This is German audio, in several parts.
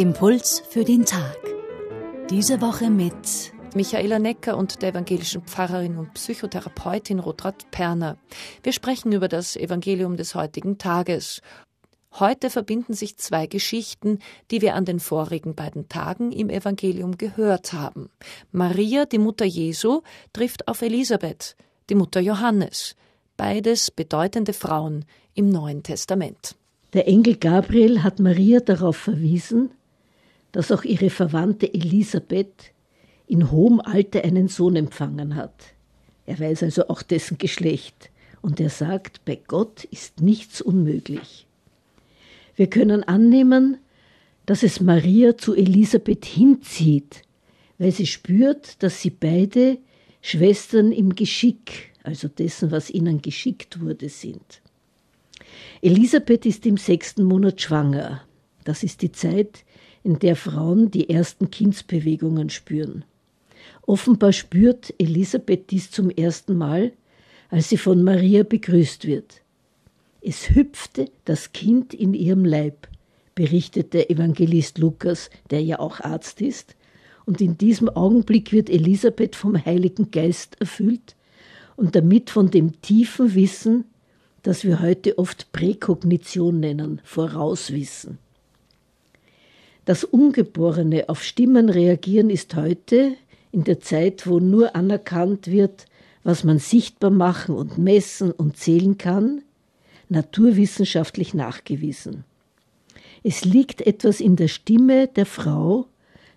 Impuls für den Tag. Diese Woche mit Michaela Necker und der evangelischen Pfarrerin und Psychotherapeutin Rotrat Perner. Wir sprechen über das Evangelium des heutigen Tages. Heute verbinden sich zwei Geschichten, die wir an den vorigen beiden Tagen im Evangelium gehört haben. Maria, die Mutter Jesu, trifft auf Elisabeth, die Mutter Johannes. Beides bedeutende Frauen im Neuen Testament. Der Engel Gabriel hat Maria darauf verwiesen, dass auch ihre Verwandte Elisabeth in hohem Alter einen Sohn empfangen hat. Er weiß also auch dessen Geschlecht und er sagt, bei Gott ist nichts unmöglich. Wir können annehmen, dass es Maria zu Elisabeth hinzieht, weil sie spürt, dass sie beide Schwestern im Geschick, also dessen, was ihnen geschickt wurde, sind. Elisabeth ist im sechsten Monat schwanger. Das ist die Zeit, in der Frauen die ersten Kindsbewegungen spüren. Offenbar spürt Elisabeth dies zum ersten Mal, als sie von Maria begrüßt wird. Es hüpfte das Kind in ihrem Leib, berichtet der Evangelist Lukas, der ja auch Arzt ist, und in diesem Augenblick wird Elisabeth vom Heiligen Geist erfüllt und damit von dem tiefen Wissen, das wir heute oft Präkognition nennen, Vorauswissen. Das Ungeborene auf Stimmen reagieren ist heute, in der Zeit, wo nur anerkannt wird, was man sichtbar machen und messen und zählen kann, naturwissenschaftlich nachgewiesen. Es liegt etwas in der Stimme der Frau,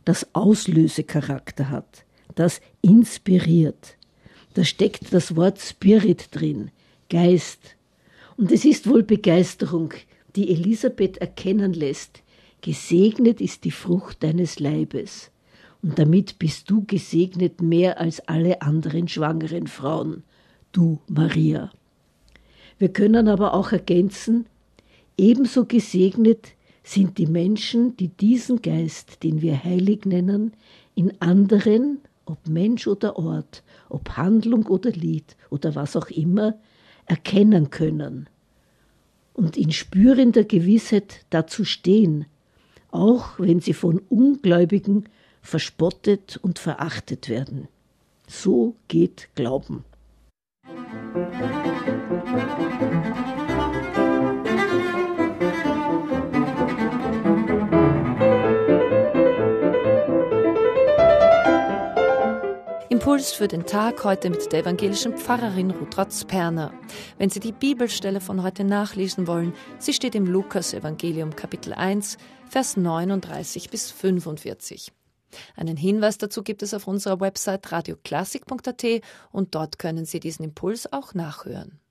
das Auslösecharakter hat, das inspiriert. Da steckt das Wort Spirit drin, Geist, und es ist wohl Begeisterung, die Elisabeth erkennen lässt, gesegnet ist die Frucht deines Leibes, und damit bist du gesegnet mehr als alle anderen schwangeren Frauen, du Maria. Wir können aber auch ergänzen, ebenso gesegnet sind die Menschen, die diesen Geist, den wir heilig nennen, in anderen, ob Mensch oder Ort, ob Handlung oder Lied oder was auch immer, erkennen können und in spürender Gewissheit dazu stehen, auch wenn sie von Ungläubigen verspottet und verachtet werden. So geht Glauben. Impuls für den Tag heute mit der evangelischen Pfarrerin Ruth Perner. Wenn Sie die Bibelstelle von heute nachlesen wollen, sie steht im Lukas Evangelium Kapitel 1, Vers 39 bis 45. Einen Hinweis dazu gibt es auf unserer Website radioklassik.at und dort können Sie diesen Impuls auch nachhören.